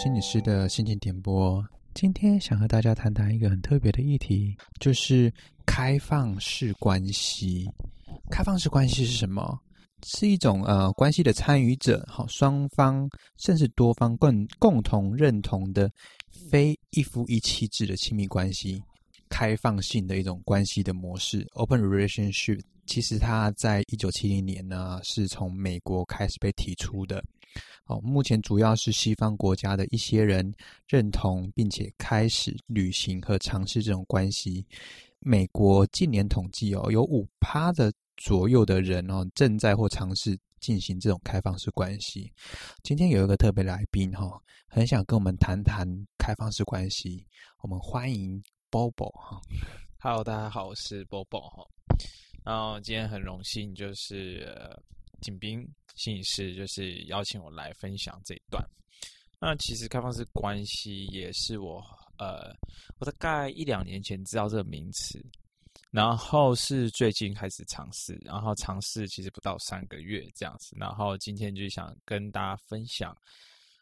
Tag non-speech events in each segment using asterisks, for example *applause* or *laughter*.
心理师的心情点播。今天想和大家谈谈一个很特别的议题，就是开放式关系。开放式关系是什么？是一种呃关系的参与者，好，双方甚至多方共共同认同的非一夫一妻制的亲密关系，开放性的一种关系的模式 （open relationship）。其实它在一九七零年呢，是从美国开始被提出的。哦，目前主要是西方国家的一些人认同，并且开始履行和尝试这种关系。美国近年统计哦，有五趴的左右的人哦，正在或尝试进行这种开放式关系。今天有一个特别来宾哈，很想跟我们谈谈开放式关系。我们欢迎 Bobo 哈。Hello，大家好，我是 Bobo 哈。然后今天很荣幸，就是景斌心理师就是邀请我来分享这一段。那其实开放式关系也是我呃，我大概一两年前知道这个名词，然后是最近开始尝试，然后尝试其实不到三个月这样子。然后今天就想跟大家分享，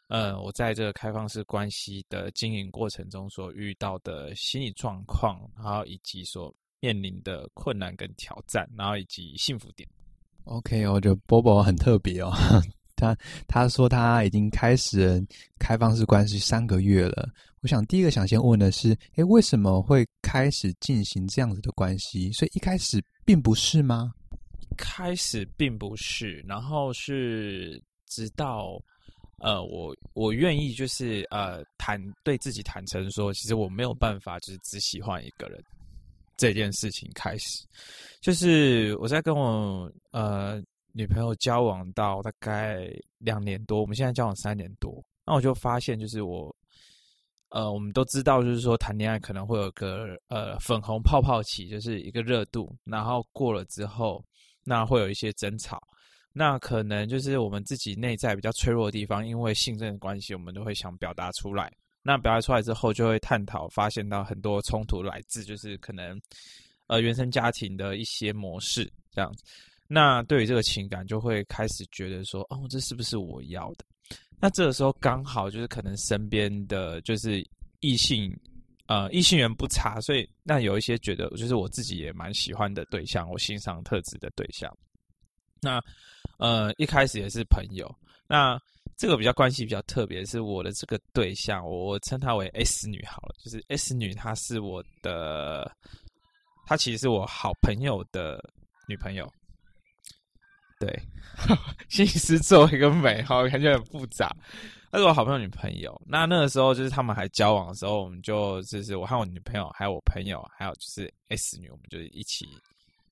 呃，我在这个开放式关系的经营过程中所遇到的心理状况，然后以及所。面临的困难跟挑战，然后以及幸福点。OK，我觉得 Bobo 很特别哦。他他说他已经开始开放式关系三个月了。我想第一个想先问的是，诶，为什么会开始进行这样子的关系？所以一开始并不是吗？开始并不是，然后是直到呃，我我愿意就是呃坦对自己坦诚说，其实我没有办法就是只喜欢一个人。这件事情开始，就是我在跟我呃女朋友交往到大概两年多，我们现在交往三年多，那我就发现，就是我呃我们都知道，就是说谈恋爱可能会有个呃粉红泡泡期，就是一个热度，然后过了之后，那会有一些争吵，那可能就是我们自己内在比较脆弱的地方，因为信任的关系，我们都会想表达出来。那表达出来之后，就会探讨，发现到很多冲突来自就是可能，呃，原生家庭的一些模式这样子。那对于这个情感，就会开始觉得说，哦，这是不是我要的？那这个时候刚好就是可能身边的就是异性，呃，异性缘不差，所以那有一些觉得就是我自己也蛮喜欢的对象，我欣赏特质的对象。那呃，一开始也是朋友，那。这个比较关系比较特别，是我的这个对象，我称她为 S 女好了，就是 S 女，她是我的，她其实是我好朋友的女朋友。对，*laughs* 心理师做一个美，好，感觉很复杂。她是我好朋友女朋友，那那个时候就是他们还交往的时候，我们就就是我和我女朋友，还有我朋友，还有就是 S 女，我们就一起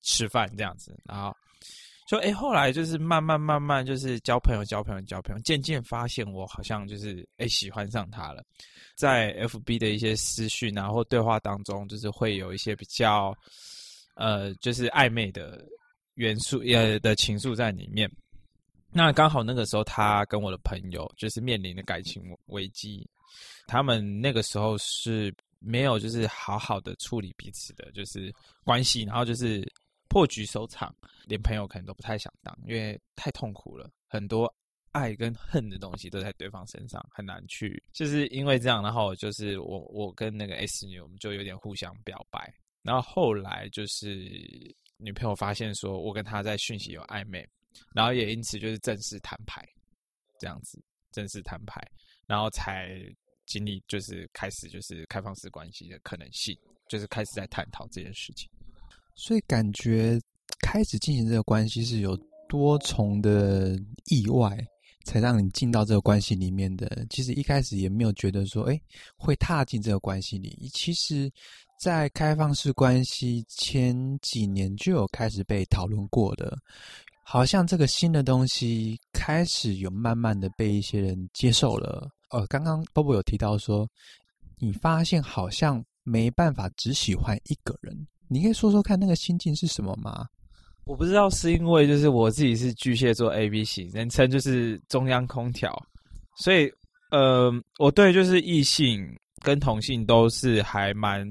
吃饭这样子，然后。就哎，后来就是慢慢慢慢，就是交朋友，交朋友，交朋友，渐渐发现我好像就是哎喜欢上他了。在 FB 的一些私讯然后对话当中，就是会有一些比较呃，就是暧昧的元素呃的情愫在里面。那刚好那个时候，他跟我的朋友就是面临的感情危机，他们那个时候是没有就是好好的处理彼此的就是关系，然后就是。破局收场，连朋友可能都不太想当，因为太痛苦了，很多爱跟恨的东西都在对方身上，很难去。就是因为这样，然后就是我我跟那个 S 女，我们就有点互相表白，然后后来就是女朋友发现说我跟她在讯息有暧昧，然后也因此就是正式摊牌，这样子正式摊牌，然后才经历就是开始就是开放式关系的可能性，就是开始在探讨这件事情。所以感觉开始进行这个关系是有多重的意外，才让你进到这个关系里面的。其实一开始也没有觉得说，哎，会踏进这个关系里。其实，在开放式关系前几年就有开始被讨论过的，好像这个新的东西开始有慢慢的被一些人接受了。呃，刚刚 Bobo 有提到说，你发现好像没办法只喜欢一个人。你可以说说看那个心境是什么吗？我不知道是因为就是我自己是巨蟹座 A B 型，人称就是中央空调，所以呃，我对就是异性跟同性都是还蛮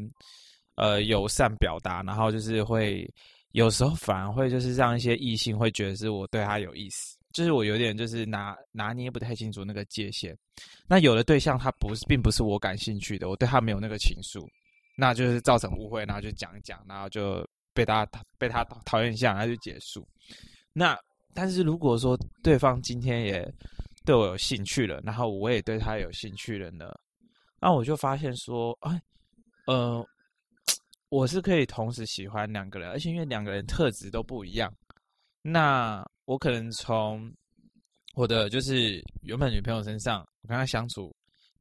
呃友善表达，然后就是会有时候反而会就是让一些异性会觉得是我对他有意思，就是我有点就是拿拿捏不太清楚那个界限。那有的对象他不是，并不是我感兴趣的，我对他没有那个情愫，那就是造成误会，然后就讲一讲，然后就被他被他讨厌一下，然后就结束。那但是如果说对方今天也对我有兴趣了，然后我也对他有兴趣了呢，那我就发现说，哎，呃，我是可以同时喜欢两个人，而且因为两个人特质都不一样，那。我可能从我的就是原本女朋友身上，我跟她相处，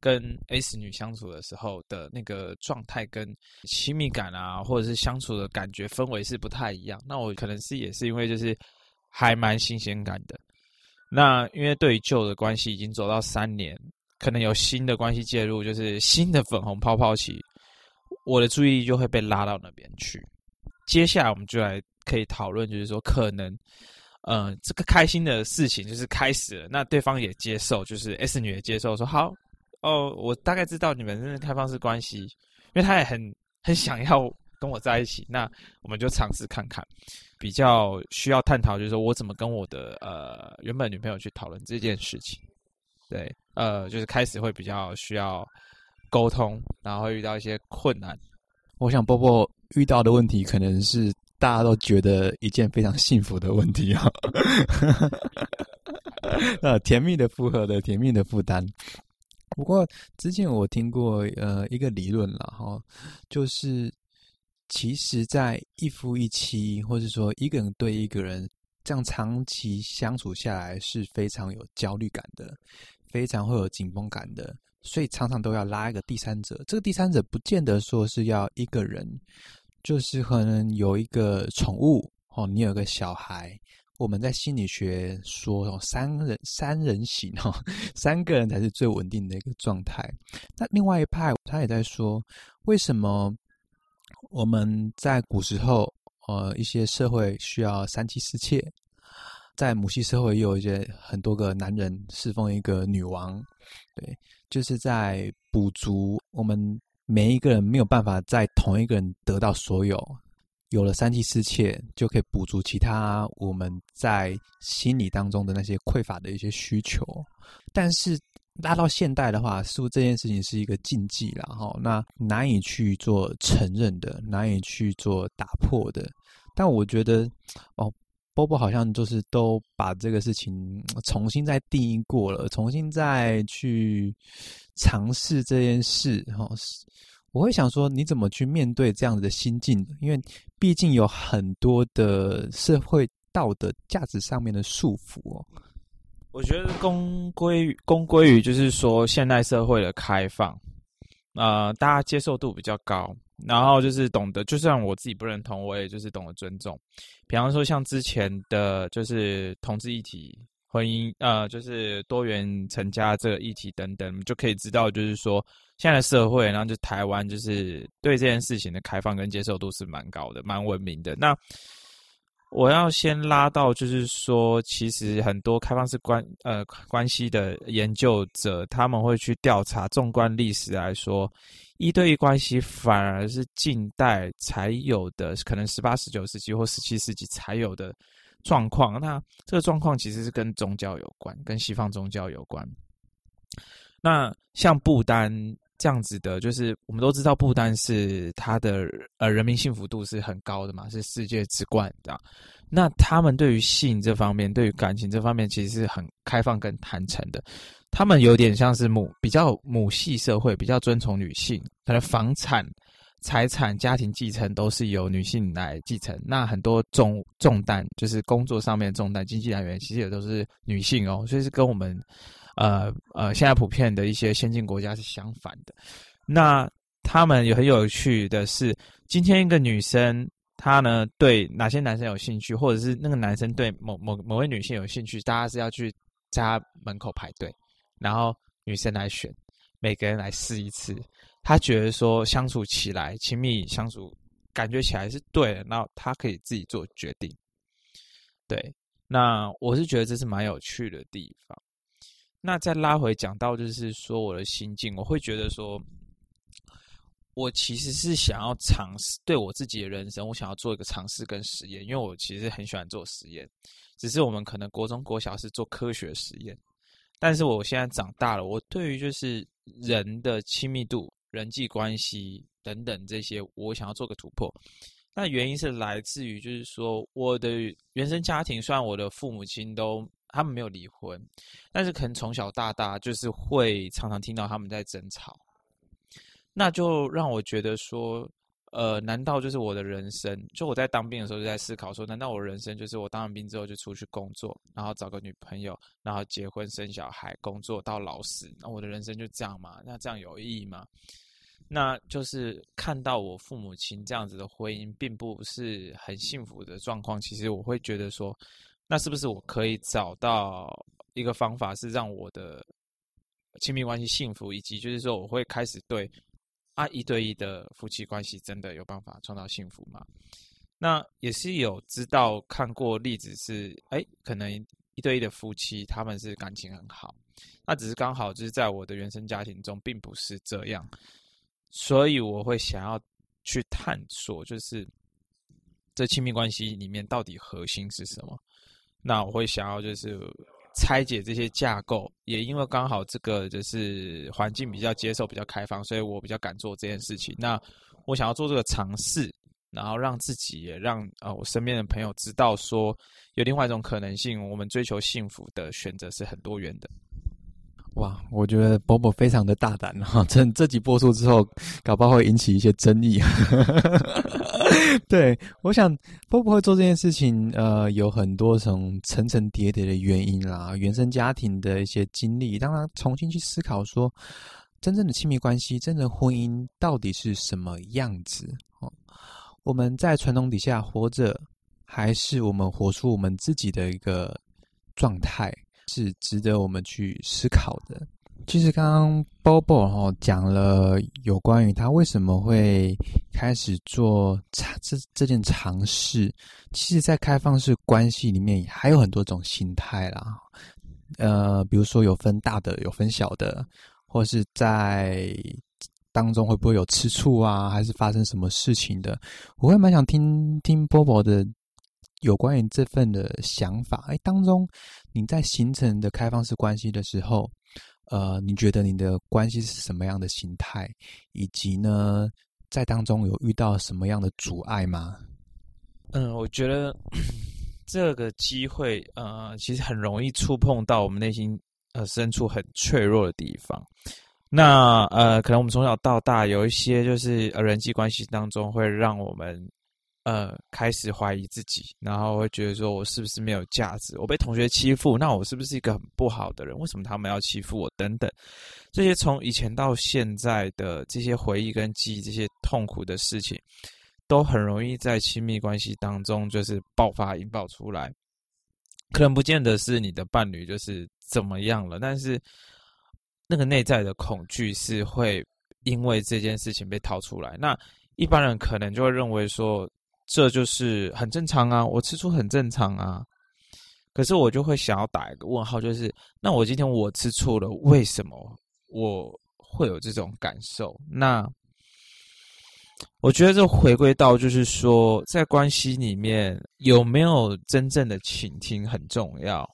跟 S 女相处的时候的那个状态跟亲密感啊，或者是相处的感觉氛围是不太一样。那我可能是也是因为就是还蛮新鲜感的。那因为对于旧的关系已经走到三年，可能有新的关系介入，就是新的粉红泡泡期，我的注意力就会被拉到那边去。接下来我们就来可以讨论，就是说可能。嗯、这个开心的事情就是开始了，那对方也接受，就是 S 女也接受，说好哦，我大概知道你们是开放式关系，因为他也很很想要跟我在一起，那我们就尝试看看。比较需要探讨，就是说我怎么跟我的呃原本女朋友去讨论这件事情。对，呃，就是开始会比较需要沟通，然后会遇到一些困难。我想波波遇到的问题可能是。大家都觉得一件非常幸福的问题啊，*laughs* 呃，甜蜜的负荷的甜蜜的负担。不过之前我听过呃一个理论了哈，就是其实，在一夫一妻，或者说一个人对一个人这样长期相处下来是非常有焦虑感的，非常会有紧绷感的，所以常常都要拉一个第三者。这个第三者不见得说是要一个人。就是可能有一个宠物哦，你有个小孩，我们在心理学说哦，三人三人行哦，*laughs* 三个人才是最稳定的一个状态。那另外一派他也在说，为什么我们在古时候呃一些社会需要三妻四妾，在母系社会也有一些很多个男人侍奉一个女王，对，就是在补足我们。每一个人没有办法在同一个人得到所有，有了三妻四妾就可以补足其他我们在心理当中的那些匮乏的一些需求。但是拉到现代的话，似乎这件事情是一个禁忌了哈，那难以去做承认的，难以去做打破的。但我觉得哦。波波好像就是都把这个事情重新再定义过了，重新再去尝试这件事哈。我会想说，你怎么去面对这样子的心境？因为毕竟有很多的社会道德价值上面的束缚哦。我觉得公归于公归于就是说现代社会的开放，呃，大家接受度比较高。然后就是懂得，就算我自己不认同，我也就是懂得尊重。比方说，像之前的就是同志议题、婚姻，呃，就是多元成家这个议题等等，就可以知道，就是说现在的社会，然后就台湾，就是对这件事情的开放跟接受度是蛮高的，蛮文明的。那我要先拉到，就是说，其实很多开放式关呃关系的研究者，他们会去调查，纵观历史来说。一对一关系反而是近代才有的，可能十八、十九世纪或十七世纪才有的状况。那这个状况其实是跟宗教有关，跟西方宗教有关。那像不丹这样子的，就是我们都知道不丹是它的呃人民幸福度是很高的嘛，是世界之冠的。那他们对于性这方面，对于感情这方面，其实是很开放跟坦诚的。他们有点像是母比较母系社会，比较尊崇女性，可能房产、财产、家庭继承都是由女性来继承。那很多重重担，就是工作上面的重担、经济来源，其实也都是女性哦。所以是跟我们呃呃现在普遍的一些先进国家是相反的。那他们也很有趣的是，今天一个女生她呢对哪些男生有兴趣，或者是那个男生对某某某位女性有兴趣，大家是要去家门口排队。然后女生来选，每个人来试一次，他觉得说相处起来亲密相处，感觉起来是对的，那他可以自己做决定。对，那我是觉得这是蛮有趣的地方。那再拉回讲到就是说我的心境，我会觉得说，我其实是想要尝试对我自己的人生，我想要做一个尝试跟实验，因为我其实很喜欢做实验。只是我们可能国中国小是做科学实验，但是我现在长大了，我对于就是人的亲密度、人际关系等等这些，我想要做个突破。那原因是来自于就是说，我的原生家庭，虽然我的父母亲都他们没有离婚，但是可能从小到大就是会常常听到他们在争吵，那就让我觉得说。呃，难道就是我的人生？就我在当兵的时候就在思考说，难道我人生就是我当完兵之后就出去工作，然后找个女朋友，然后结婚生小孩，工作到老死？那我的人生就这样吗？那这样有意义吗？那就是看到我父母亲这样子的婚姻，并不是很幸福的状况。其实我会觉得说，那是不是我可以找到一个方法，是让我的亲密关系幸福，以及就是说，我会开始对。啊，一对一的夫妻关系真的有办法创造幸福吗？那也是有知道看过例子是，哎，可能一对一的夫妻他们是感情很好，那只是刚好就是在我的原生家庭中并不是这样，所以我会想要去探索，就是这亲密关系里面到底核心是什么？那我会想要就是。拆解这些架构，也因为刚好这个就是环境比较接受、比较开放，所以我比较敢做这件事情。那我想要做这个尝试，然后让自己也让啊、呃、我身边的朋友知道说，有另外一种可能性。我们追求幸福的选择是很多元的。哇，我觉得 Bobo 非常的大胆 *laughs* 哈，这这集播出之后，搞不好会引起一些争议。*laughs* 对，我想 Bobo 会做这件事情，呃，有很多种层层叠叠的原因啦，原生家庭的一些经历，让他重新去思考说，真正的亲密关系，真正的婚姻到底是什么样子？哦，我们在传统底下活着，还是我们活出我们自己的一个状态？是值得我们去思考的。其实刚刚 Bobo 哈讲了有关于他为什么会开始做这这件尝试。其实，在开放式关系里面还有很多种心态啦。呃，比如说有分大的，有分小的，或是在当中会不会有吃醋啊，还是发生什么事情的？我会蛮想听听 Bobo 的。有关于这份的想法，哎，当中你在形成的开放式关系的时候，呃，你觉得你的关系是什么样的形态？以及呢，在当中有遇到什么样的阻碍吗？嗯，我觉得 *coughs* 这个机会，呃，其实很容易触碰到我们内心呃深处很脆弱的地方。那呃，可能我们从小到大有一些就是呃人际关系当中会让我们。呃，开始怀疑自己，然后会觉得说，我是不是没有价值？我被同学欺负，那我是不是一个很不好的人？为什么他们要欺负我？等等，这些从以前到现在的这些回忆跟记忆，这些痛苦的事情，都很容易在亲密关系当中就是爆发、引爆出来。可能不见得是你的伴侣就是怎么样了，但是那个内在的恐惧是会因为这件事情被掏出来。那一般人可能就会认为说。这就是很正常啊，我吃醋很正常啊。可是我就会想要打一个问号，就是那我今天我吃醋了，为什么我会有这种感受？那我觉得这回归到就是说，在关系里面有没有真正的倾听很重要。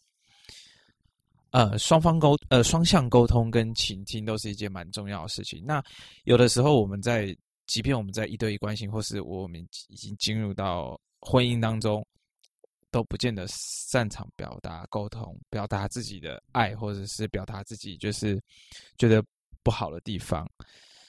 呃，双方沟呃双向沟通跟倾听都是一件蛮重要的事情。那有的时候我们在。即便我们在一对一关系，或是我们已经进入到婚姻当中，都不见得擅长表达沟通，表达自己的爱，或者是表达自己就是觉得不好的地方。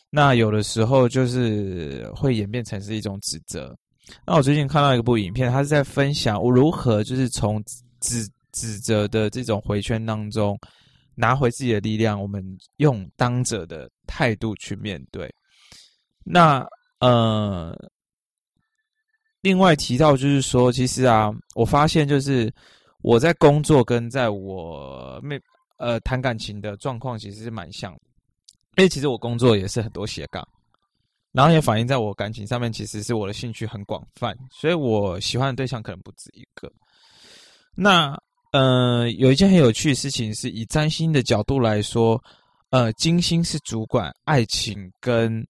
那有的时候就是会演变成是一种指责。那我最近看到一部影片，他是在分享我如何就是从指指责的这种回圈当中拿回自己的力量。我们用当者的态度去面对。那呃，另外提到就是说，其实啊，我发现就是我在工作跟在我没呃谈感情的状况其实是蛮像，因为其实我工作也是很多斜杠，然后也反映在我感情上面，其实是我的兴趣很广泛，所以我喜欢的对象可能不止一个。那呃，有一件很有趣的事情是，以占星的角度来说，呃，金星是主管爱情跟。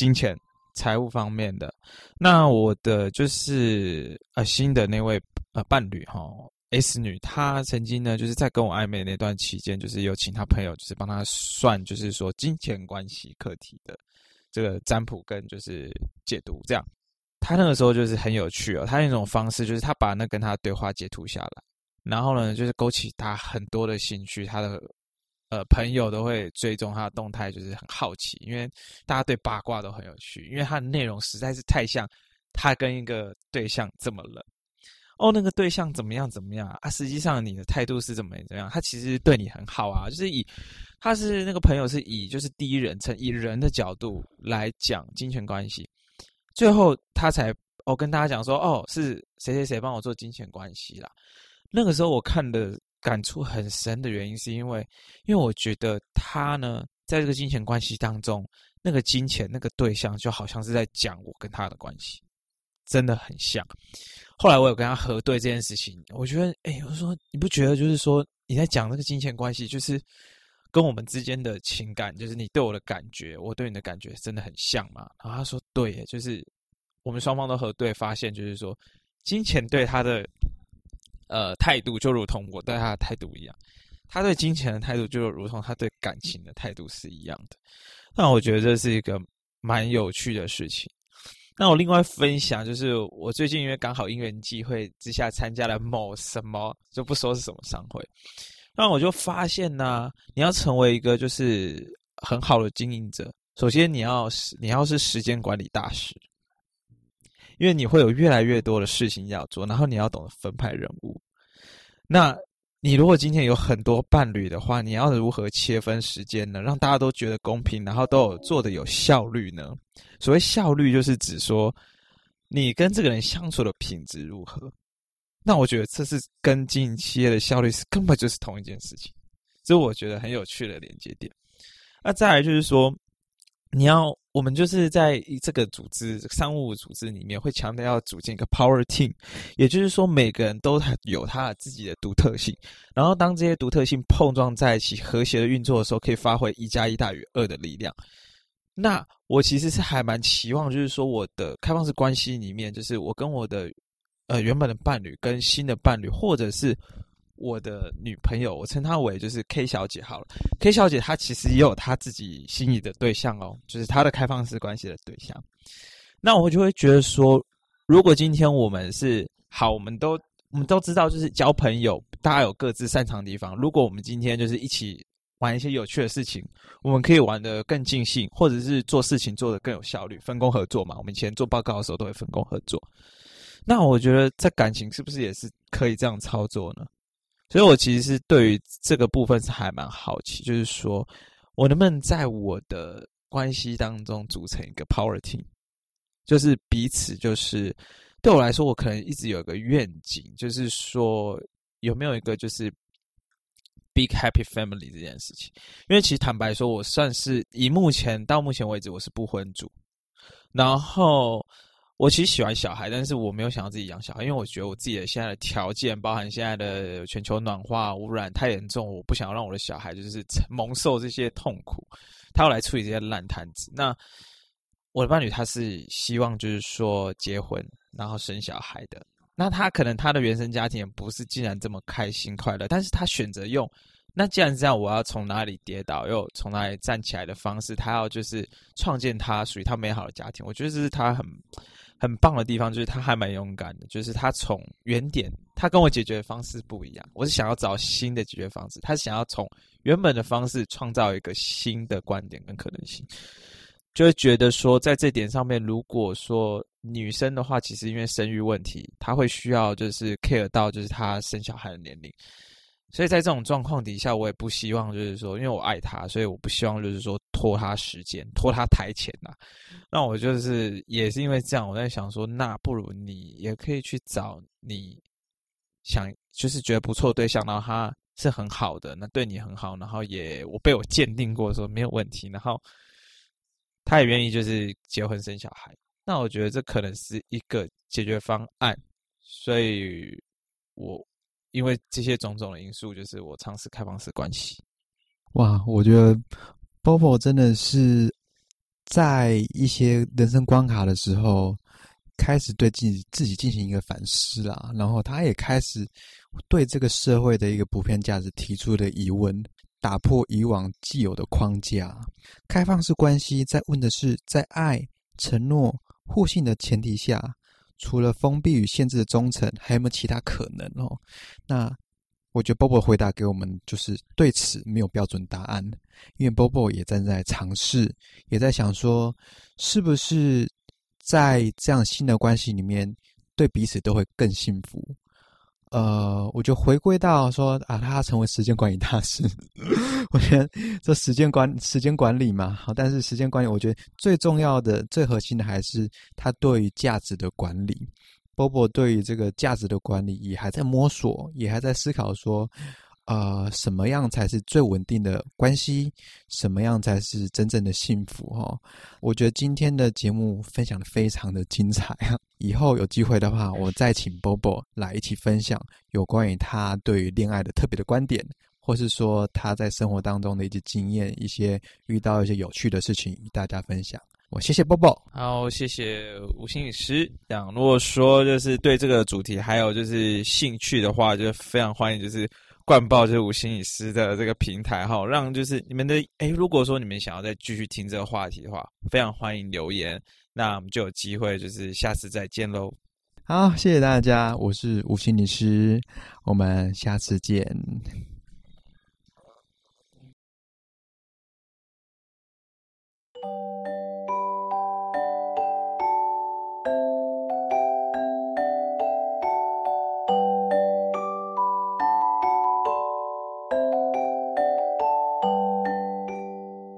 金钱财务方面的。那我的就是呃新的那位呃伴侣哈 S 女，她曾经呢就是在跟我暧昧那段期间，就是有请她朋友就是帮她算，就是说金钱关系课题的这个占卜跟就是解读这样。他那个时候就是很有趣哦，他那种方式就是他把那跟他对话截图下来，然后呢就是勾起他很多的兴趣，他的呃朋友都会追踪他的动态，就是很好奇，因为大家对八卦都很有趣，因为他的内容实在是太像他跟一个对象这么冷哦，那个对象怎么样怎么样啊？实际上你的态度是怎么怎么样？他其实对你很好啊，就是以他是那个朋友是以就是第一人称以人的角度来讲金钱关系。最后，他才哦跟大家讲说，哦是谁谁谁帮我做金钱关系啦。那个时候我看的感触很深的原因，是因为因为我觉得他呢，在这个金钱关系当中，那个金钱那个对象就好像是在讲我跟他的关系，真的很像。后来我有跟他核对这件事情，我觉得，哎，我说你不觉得就是说你在讲那个金钱关系，就是。跟我们之间的情感，就是你对我的感觉，我对你的感觉，真的很像嘛？然后他说：“对，就是我们双方都核对，发现就是说，金钱对他的呃态度，就如同我对他的态度一样。他对金钱的态度，就如同他对感情的态度是一样的。那我觉得这是一个蛮有趣的事情。那我另外分享，就是我最近因为刚好因缘际会之下参加了某什么，就不说是什么商会。”那我就发现呢、你要成为一个就是很好的经营者，首先你要是你要是时间管理大师，因为你会有越来越多的事情要做，然后你要懂得分派任务。那你如果今天有很多伴侣的话，你要如何切分时间呢？让大家都觉得公平，然后都有做的有效率呢？所谓效率，就是指说你跟这个人相处的品质如何。那我觉得这是跟经营企业的效率是根本就是同一件事情，这是我觉得很有趣的连接点。那再来就是说，你要我们就是在这个组织商务组织里面会强调要组建一个 power team，也就是说每个人都有他自己的独特性，然后当这些独特性碰撞在一起，和谐的运作的时候，可以发挥一加一大于二的力量。那我其实是还蛮期望，就是说我的开放式关系里面，就是我跟我的。呃，原本的伴侣跟新的伴侣，或者是我的女朋友，我称她为就是 K 小姐好了。K 小姐她其实也有她自己心仪的对象哦，就是她的开放式关系的对象。那我就会觉得说，如果今天我们是好，我们都我们都知道，就是交朋友，大家有各自擅长的地方。如果我们今天就是一起玩一些有趣的事情，我们可以玩得更尽兴，或者是做事情做得更有效率，分工合作嘛。我们以前做报告的时候都会分工合作。那我觉得在感情是不是也是可以这样操作呢？所以我其实是对于这个部分是还蛮好奇，就是说我能不能在我的关系当中组成一个 power team，就是彼此就是对我来说，我可能一直有一个愿景，就是说有没有一个就是 big happy family 这件事情。因为其实坦白说，我算是以目前到目前为止，我是不婚主，然后。我其实喜欢小孩，但是我没有想要自己养小孩，因为我觉得我自己的现在的条件，包含现在的全球暖化、污染太严重，我不想要让我的小孩就是蒙受这些痛苦，他要来处理这些烂摊子。那我的伴侣他是希望就是说结婚然后生小孩的，那他可能他的原生家庭不是竟然这么开心快乐，但是他选择用那既然这样，我要从哪里跌倒又从哪里站起来的方式，他要就是创建他属于他美好的家庭。我觉得这是他很。很棒的地方就是他还蛮勇敢的，就是他从原点，他跟我解决的方式不一样。我是想要找新的解决方式，他想要从原本的方式创造一个新的观点跟可能性。就会觉得说，在这点上面，如果说女生的话，其实因为生育问题，她会需要就是 care 到就是她生小孩的年龄。所以在这种状况底下，我也不希望就是说，因为我爱他，所以我不希望就是说拖他时间，拖他台前呐。那我就是也是因为这样，我在想说，那不如你也可以去找你想就是觉得不错的对象，然后他是很好的，那对你很好，然后也我被我鉴定过说没有问题，然后他也愿意就是结婚生小孩。那我觉得这可能是一个解决方案，所以我。因为这些种种的因素，就是我尝试开放式关系。哇，我觉得 Bobo 真的是在一些人生关卡的时候，开始对自己自己进行一个反思啦，然后他也开始对这个社会的一个普遍价值提出的疑问，打破以往既有的框架。开放式关系在问的是，在爱、承诺、互信的前提下，除了封闭与限制的忠诚，还有没有其他可能哦？那我觉得 Bobo 回答给我们就是对此没有标准答案，因为 Bobo 也正在尝试，也在想说，是不是在这样新的关系里面，对彼此都会更幸福。呃，我就回归到说啊，他成为时间管理大师。*laughs* 我觉得这时间管时间管理嘛，好，但是时间管理，我觉得最重要的、最核心的还是他对于价值的管理。波波对于这个价值的管理也还在摸索，也还在思考说，呃，什么样才是最稳定的关系？什么样才是真正的幸福？哈，我觉得今天的节目分享的非常的精彩啊。以后有机会的话，我再请 Bobo 来一起分享有关于他对于恋爱的特别的观点，或是说他在生活当中的一些经验，一些遇到一些有趣的事情与大家分享。我谢谢 Bobo，好，谢谢吴心理师。讲，如果说就是对这个主题还有就是兴趣的话，就非常欢迎就是灌爆就是吴心理师的这个平台哈，让就是你们的哎，如果说你们想要再继续听这个话题的话，非常欢迎留言。那我们就有机会，就是下次再见喽。好，谢谢大家，我是吴心理师，我们下次见。